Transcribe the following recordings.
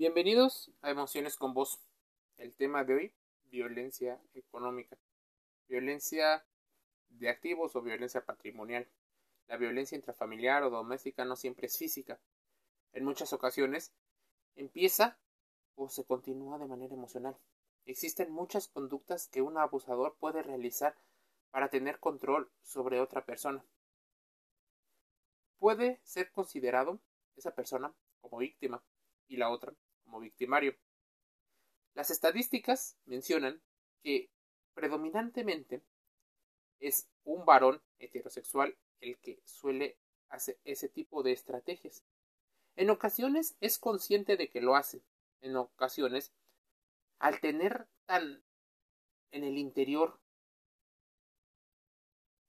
Bienvenidos a Emociones con Vos. El tema de hoy, violencia económica. Violencia de activos o violencia patrimonial. La violencia intrafamiliar o doméstica no siempre es física. En muchas ocasiones empieza o se continúa de manera emocional. Existen muchas conductas que un abusador puede realizar para tener control sobre otra persona. Puede ser considerado esa persona como víctima y la otra como victimario. Las estadísticas mencionan que predominantemente es un varón heterosexual el que suele hacer ese tipo de estrategias. En ocasiones es consciente de que lo hace. En ocasiones, al tener tan en el interior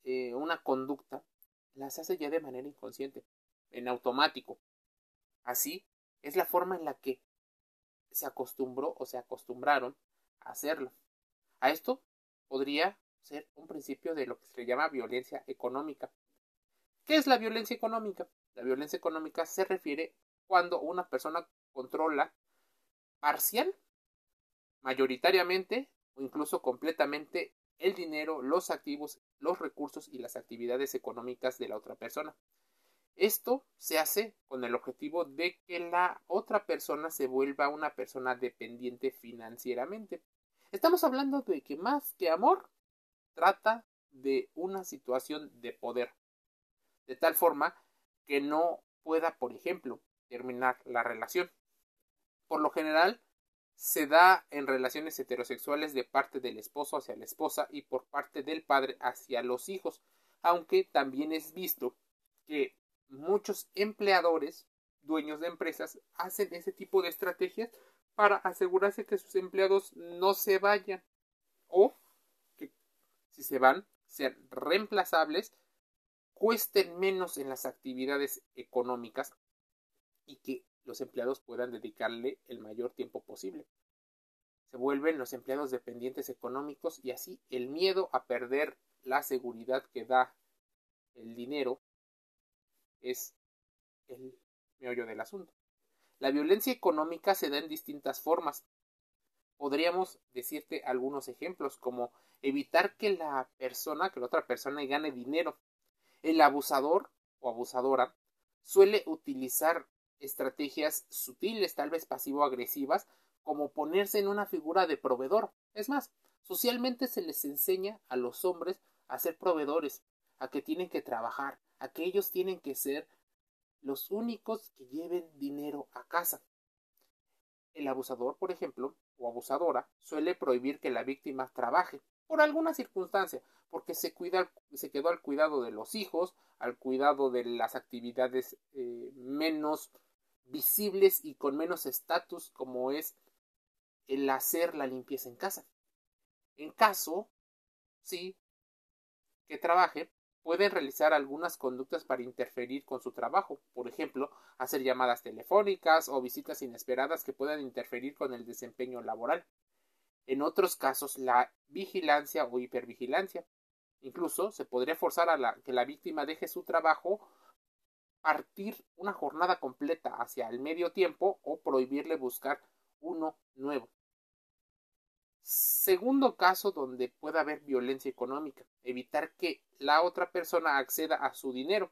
eh, una conducta, las hace ya de manera inconsciente, en automático. Así es la forma en la que se acostumbró o se acostumbraron a hacerlo. A esto podría ser un principio de lo que se llama violencia económica. ¿Qué es la violencia económica? La violencia económica se refiere cuando una persona controla parcial, mayoritariamente o incluso completamente el dinero, los activos, los recursos y las actividades económicas de la otra persona. Esto se hace con el objetivo de que la otra persona se vuelva una persona dependiente financieramente. Estamos hablando de que más que amor trata de una situación de poder, de tal forma que no pueda, por ejemplo, terminar la relación. Por lo general, se da en relaciones heterosexuales de parte del esposo hacia la esposa y por parte del padre hacia los hijos, aunque también es visto que muchos empleadores, dueños de empresas, hacen ese tipo de estrategias para asegurarse que sus empleados no se vayan o que si se van sean reemplazables, cuesten menos en las actividades económicas y que los empleados puedan dedicarle el mayor tiempo posible. Se vuelven los empleados dependientes económicos y así el miedo a perder la seguridad que da el dinero es el meollo del asunto. La violencia económica se da en distintas formas. Podríamos decirte algunos ejemplos como evitar que la persona, que la otra persona gane dinero. El abusador o abusadora suele utilizar estrategias sutiles, tal vez pasivo-agresivas, como ponerse en una figura de proveedor. Es más, socialmente se les enseña a los hombres a ser proveedores, a que tienen que trabajar, a que ellos tienen que ser los únicos que lleven dinero a casa. El abusador, por ejemplo, o abusadora, suele prohibir que la víctima trabaje por alguna circunstancia, porque se, cuida, se quedó al cuidado de los hijos, al cuidado de las actividades eh, menos visibles y con menos estatus como es el hacer la limpieza en casa. En caso, sí, que trabaje, pueden realizar algunas conductas para interferir con su trabajo, por ejemplo, hacer llamadas telefónicas o visitas inesperadas que puedan interferir con el desempeño laboral. En otros casos, la vigilancia o hipervigilancia. Incluso se podría forzar a la, que la víctima deje su trabajo, partir una jornada completa hacia el medio tiempo o prohibirle buscar uno nuevo. Segundo caso donde puede haber violencia económica, evitar que la otra persona acceda a su dinero.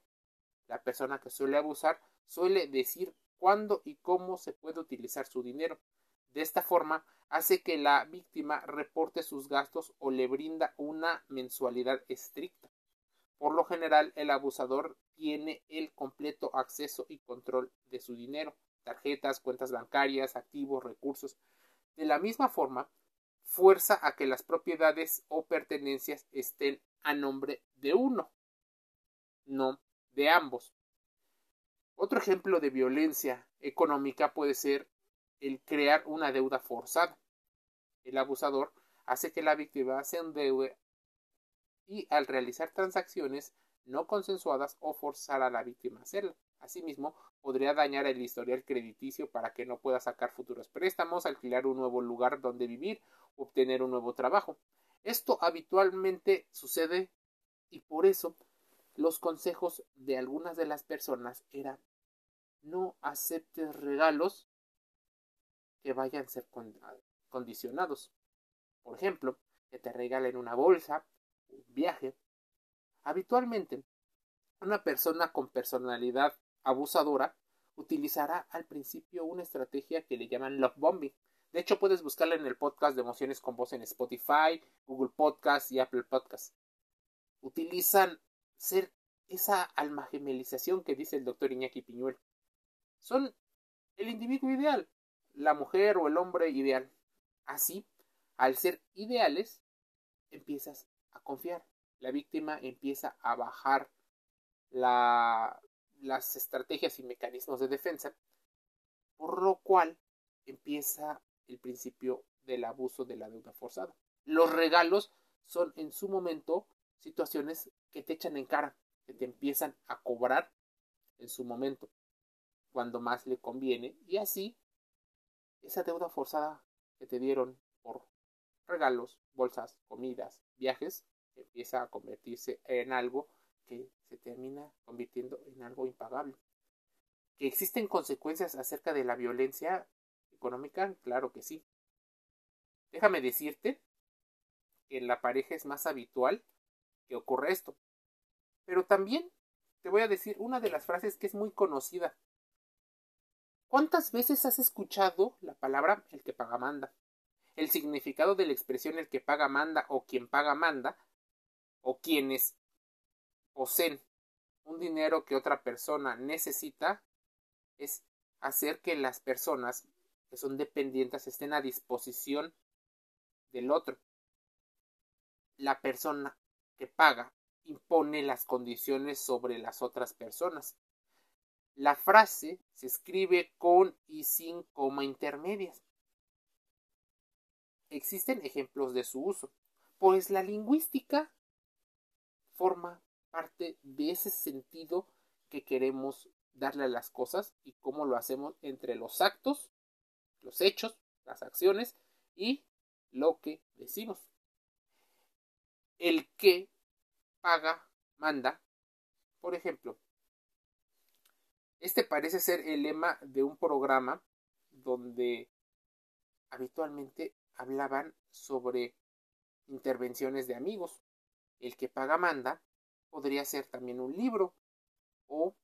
La persona que suele abusar suele decir cuándo y cómo se puede utilizar su dinero. De esta forma hace que la víctima reporte sus gastos o le brinda una mensualidad estricta. Por lo general, el abusador tiene el completo acceso y control de su dinero, tarjetas, cuentas bancarias, activos, recursos. De la misma forma, fuerza a que las propiedades o pertenencias estén a nombre de uno, no de ambos. Otro ejemplo de violencia económica puede ser el crear una deuda forzada. El abusador hace que la víctima se endeude y al realizar transacciones no consensuadas o forzar a la víctima a hacerlo. Asimismo, podría dañar el historial crediticio para que no pueda sacar futuros préstamos, alquilar un nuevo lugar donde vivir o obtener un nuevo trabajo. Esto habitualmente sucede y por eso los consejos de algunas de las personas eran no aceptes regalos que vayan a ser condicionados. Por ejemplo, que te regalen una bolsa, un viaje. Habitualmente, una persona con personalidad abusadora utilizará al principio una estrategia que le llaman love bombing. De hecho, puedes buscarla en el podcast de emociones con voz en Spotify, Google Podcast y Apple Podcast. Utilizan ser esa alma gemelización que dice el doctor Iñaki Piñuel. Son el individuo ideal, la mujer o el hombre ideal. Así, al ser ideales, empiezas a confiar. La víctima empieza a bajar la, las estrategias y mecanismos de defensa, por lo cual empieza el principio del abuso de la deuda forzada. Los regalos son en su momento situaciones que te echan en cara, que te empiezan a cobrar en su momento, cuando más le conviene, y así esa deuda forzada que te dieron por regalos, bolsas, comidas, viajes, empieza a convertirse en algo que se termina convirtiendo en algo impagable. ¿Que existen consecuencias acerca de la violencia económica? Claro que sí. Déjame decirte que en la pareja es más habitual que ocurra esto. Pero también te voy a decir una de las frases que es muy conocida. ¿Cuántas veces has escuchado la palabra el que paga manda? El significado de la expresión el que paga manda o quien paga manda o quienes poseen un dinero que otra persona necesita es hacer que las personas que son dependientes estén a disposición del otro. La persona que paga impone las condiciones sobre las otras personas. La frase se escribe con y sin coma intermedias. Existen ejemplos de su uso, pues la lingüística forma parte de ese sentido que queremos darle a las cosas y cómo lo hacemos entre los actos, los hechos, las acciones y lo que decimos. El que paga, manda. Por ejemplo, este parece ser el lema de un programa donde habitualmente hablaban sobre intervenciones de amigos. El que paga manda podría ser también un libro o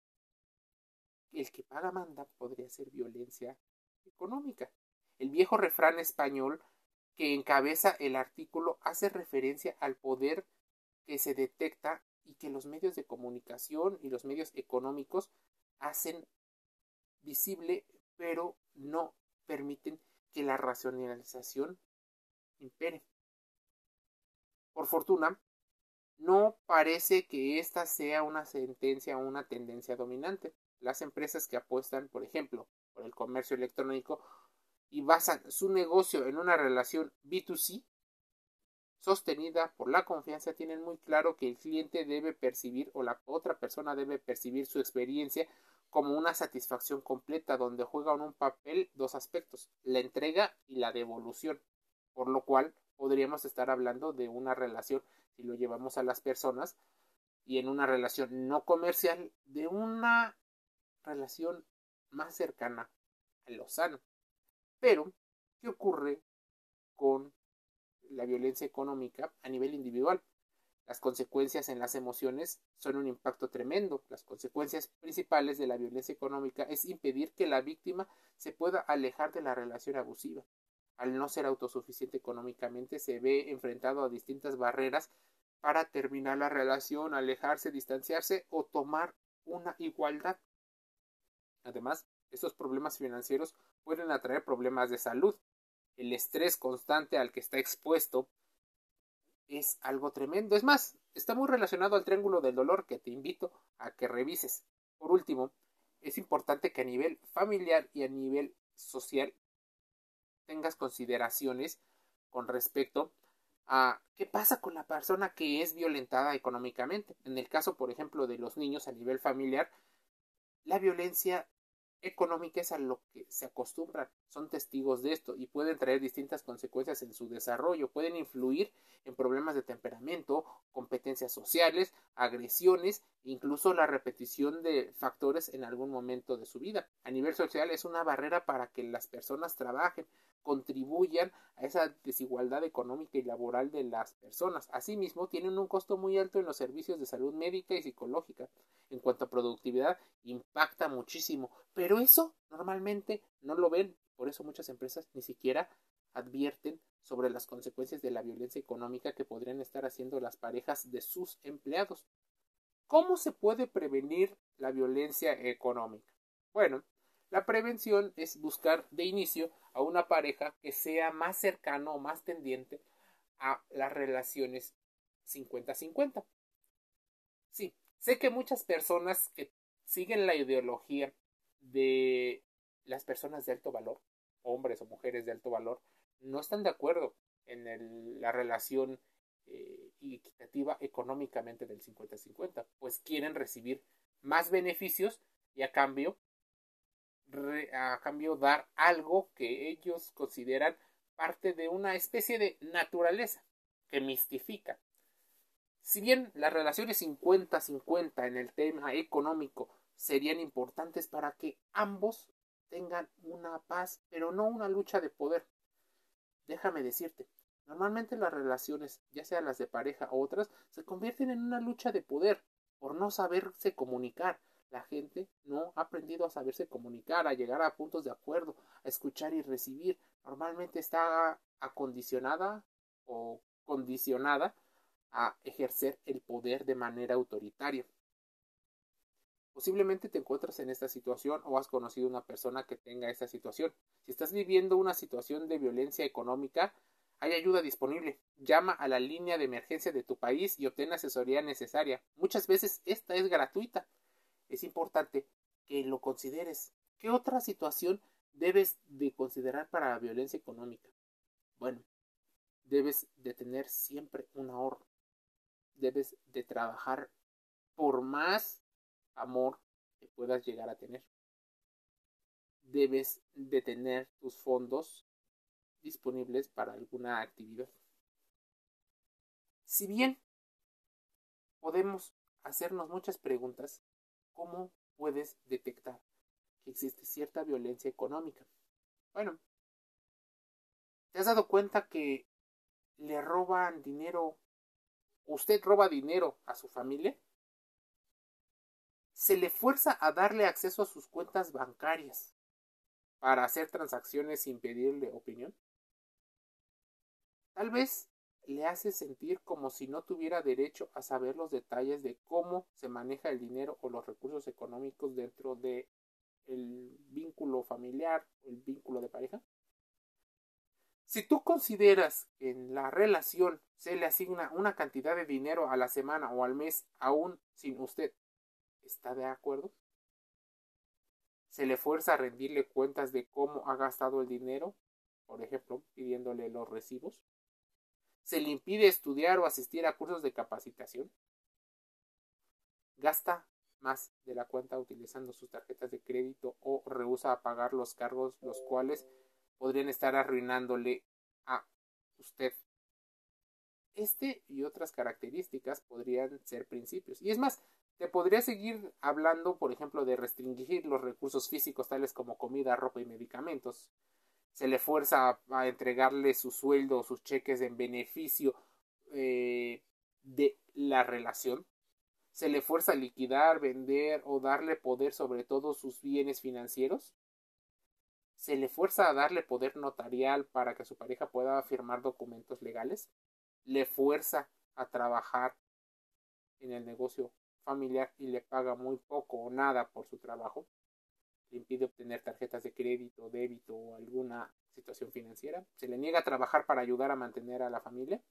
el que paga manda podría ser violencia económica. El viejo refrán español que encabeza el artículo hace referencia al poder que se detecta y que los medios de comunicación y los medios económicos hacen visible, pero no permiten que la racionalización impere. Por fortuna, no parece que esta sea una sentencia o una tendencia dominante. Las empresas que apuestan, por ejemplo, por el comercio electrónico y basan su negocio en una relación B2C sostenida por la confianza tienen muy claro que el cliente debe percibir o la otra persona debe percibir su experiencia como una satisfacción completa donde juegan un papel dos aspectos, la entrega y la devolución, por lo cual podríamos estar hablando de una relación si lo llevamos a las personas y en una relación no comercial de una relación más cercana a lo sano. Pero, ¿qué ocurre con la violencia económica a nivel individual? Las consecuencias en las emociones son un impacto tremendo. Las consecuencias principales de la violencia económica es impedir que la víctima se pueda alejar de la relación abusiva. Al no ser autosuficiente económicamente, se ve enfrentado a distintas barreras para terminar la relación, alejarse, distanciarse o tomar una igualdad. Además, estos problemas financieros pueden atraer problemas de salud. El estrés constante al que está expuesto es algo tremendo. Es más, está muy relacionado al triángulo del dolor que te invito a que revises. Por último, es importante que a nivel familiar y a nivel social tengas consideraciones con respecto a qué pasa con la persona que es violentada económicamente. En el caso, por ejemplo, de los niños a nivel familiar, la violencia económica es a lo que se acostumbran, son testigos de esto y pueden traer distintas consecuencias en su desarrollo, pueden influir en problemas de temperamento, competencias sociales, agresiones, incluso la repetición de factores en algún momento de su vida. A nivel social es una barrera para que las personas trabajen, contribuyan a esa desigualdad económica y laboral de las personas. Asimismo, tienen un costo muy alto en los servicios de salud médica y psicológica. En cuanto a productividad, impacta muchísimo, pero eso normalmente no lo ven. Por eso muchas empresas ni siquiera advierten sobre las consecuencias de la violencia económica que podrían estar haciendo las parejas de sus empleados. ¿Cómo se puede prevenir la violencia económica? Bueno, la prevención es buscar de inicio a una pareja que sea más cercano o más tendiente a las relaciones 50-50. Sí, sé que muchas personas que siguen la ideología de las personas de alto valor, hombres o mujeres de alto valor, no están de acuerdo en la relación eh, equitativa económicamente del 50-50, pues quieren recibir más beneficios y a cambio a cambio dar algo que ellos consideran parte de una especie de naturaleza que mistifica. Si bien las relaciones 50-50 en el tema económico serían importantes para que ambos tengan una paz, pero no una lucha de poder. Déjame decirte, normalmente las relaciones, ya sean las de pareja o otras, se convierten en una lucha de poder por no saberse comunicar, la gente no ha aprendido a saberse comunicar, a llegar a puntos de acuerdo, a escuchar y recibir. Normalmente está acondicionada o condicionada a ejercer el poder de manera autoritaria. Posiblemente te encuentras en esta situación o has conocido una persona que tenga esta situación. Si estás viviendo una situación de violencia económica, hay ayuda disponible. Llama a la línea de emergencia de tu país y obtén asesoría necesaria. Muchas veces esta es gratuita es importante que lo consideres. ¿Qué otra situación debes de considerar para la violencia económica? Bueno, debes de tener siempre un ahorro. Debes de trabajar por más amor que puedas llegar a tener. Debes de tener tus fondos disponibles para alguna actividad. Si bien podemos hacernos muchas preguntas, ¿Cómo puedes detectar que existe cierta violencia económica? Bueno, ¿te has dado cuenta que le roban dinero? ¿Usted roba dinero a su familia? ¿Se le fuerza a darle acceso a sus cuentas bancarias para hacer transacciones sin pedirle opinión? Tal vez le hace sentir como si no tuviera derecho a saber los detalles de cómo se maneja el dinero o los recursos económicos dentro de el vínculo familiar el vínculo de pareja. Si tú consideras que en la relación se le asigna una cantidad de dinero a la semana o al mes aún sin usted está de acuerdo, se le fuerza a rendirle cuentas de cómo ha gastado el dinero, por ejemplo, pidiéndole los recibos, se le impide estudiar o asistir a cursos de capacitación, gasta más de la cuenta utilizando sus tarjetas de crédito o rehúsa a pagar los cargos los cuales podrían estar arruinándole a usted. Este y otras características podrían ser principios. Y es más, te podría seguir hablando, por ejemplo, de restringir los recursos físicos tales como comida, ropa y medicamentos, se le fuerza a, entregarle su sueldo o sus cheques en beneficio eh, de la relación, se le fuerza a liquidar, vender o darle poder sobre todos sus bienes financieros, se le fuerza a darle poder notarial para que su pareja pueda firmar documentos legales, le fuerza a trabajar en el negocio familiar y le paga muy poco o nada por su trabajo, le impide obtener tarjetas de crédito, débito o alguna situación financiera, se le niega a trabajar para ayudar a mantener a la familia,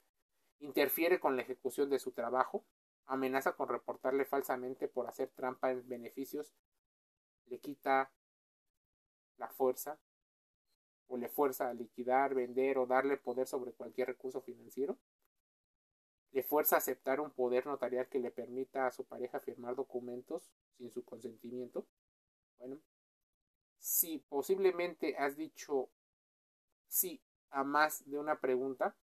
interfiere con la ejecución de su trabajo, amenaza con reportarle falsamente por hacer trampa en beneficios, le quita la fuerza o le fuerza a liquidar, vender o darle poder sobre cualquier recurso financiero, le fuerza a aceptar un poder notarial que le permita a su pareja firmar documentos sin su consentimiento. Bueno, si posiblemente has dicho sí a más de una pregunta,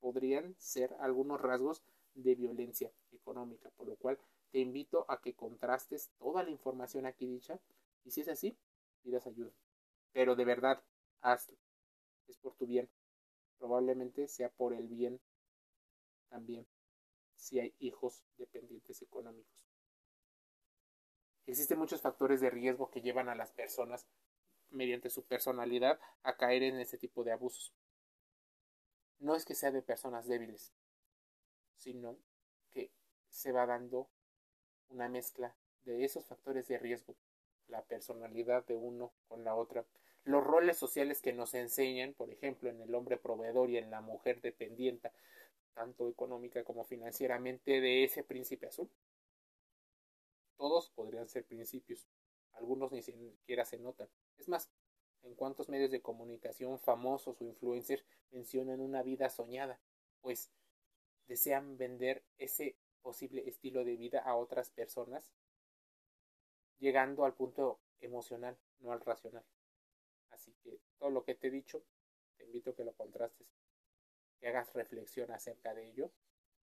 podrían ser algunos rasgos de violencia económica, por lo cual te invito a que contrastes toda la información aquí dicha y si es así, pidas ayuda. Pero de verdad, hazlo. Es por tu bien. Probablemente sea por el bien también si hay hijos dependientes económicos. Existen muchos factores de riesgo que llevan a las personas mediante su personalidad a caer en este tipo de abusos. No es que sea de personas débiles, sino que se va dando una mezcla de esos factores de riesgo, la personalidad de uno con la otra, los roles sociales que nos enseñan, por ejemplo, en el hombre proveedor y en la mujer dependiente, tanto económica como financieramente, de ese príncipe azul. Todos podrían ser principios, algunos ni siquiera se notan. Es más, en cuántos medios de comunicación famosos o influencers mencionan una vida soñada, pues desean vender ese posible estilo de vida a otras personas, llegando al punto emocional, no al racional. Así que todo lo que te he dicho, te invito a que lo contrastes, que hagas reflexión acerca de ello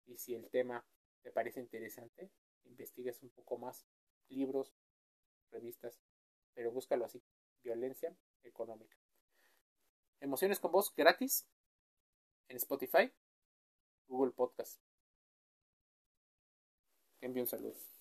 y si el tema te parece interesante, investigues un poco más libros, revistas, pero búscalo así, violencia económica. Emociones con voz gratis en Spotify, Google Podcast. Envío un saludo.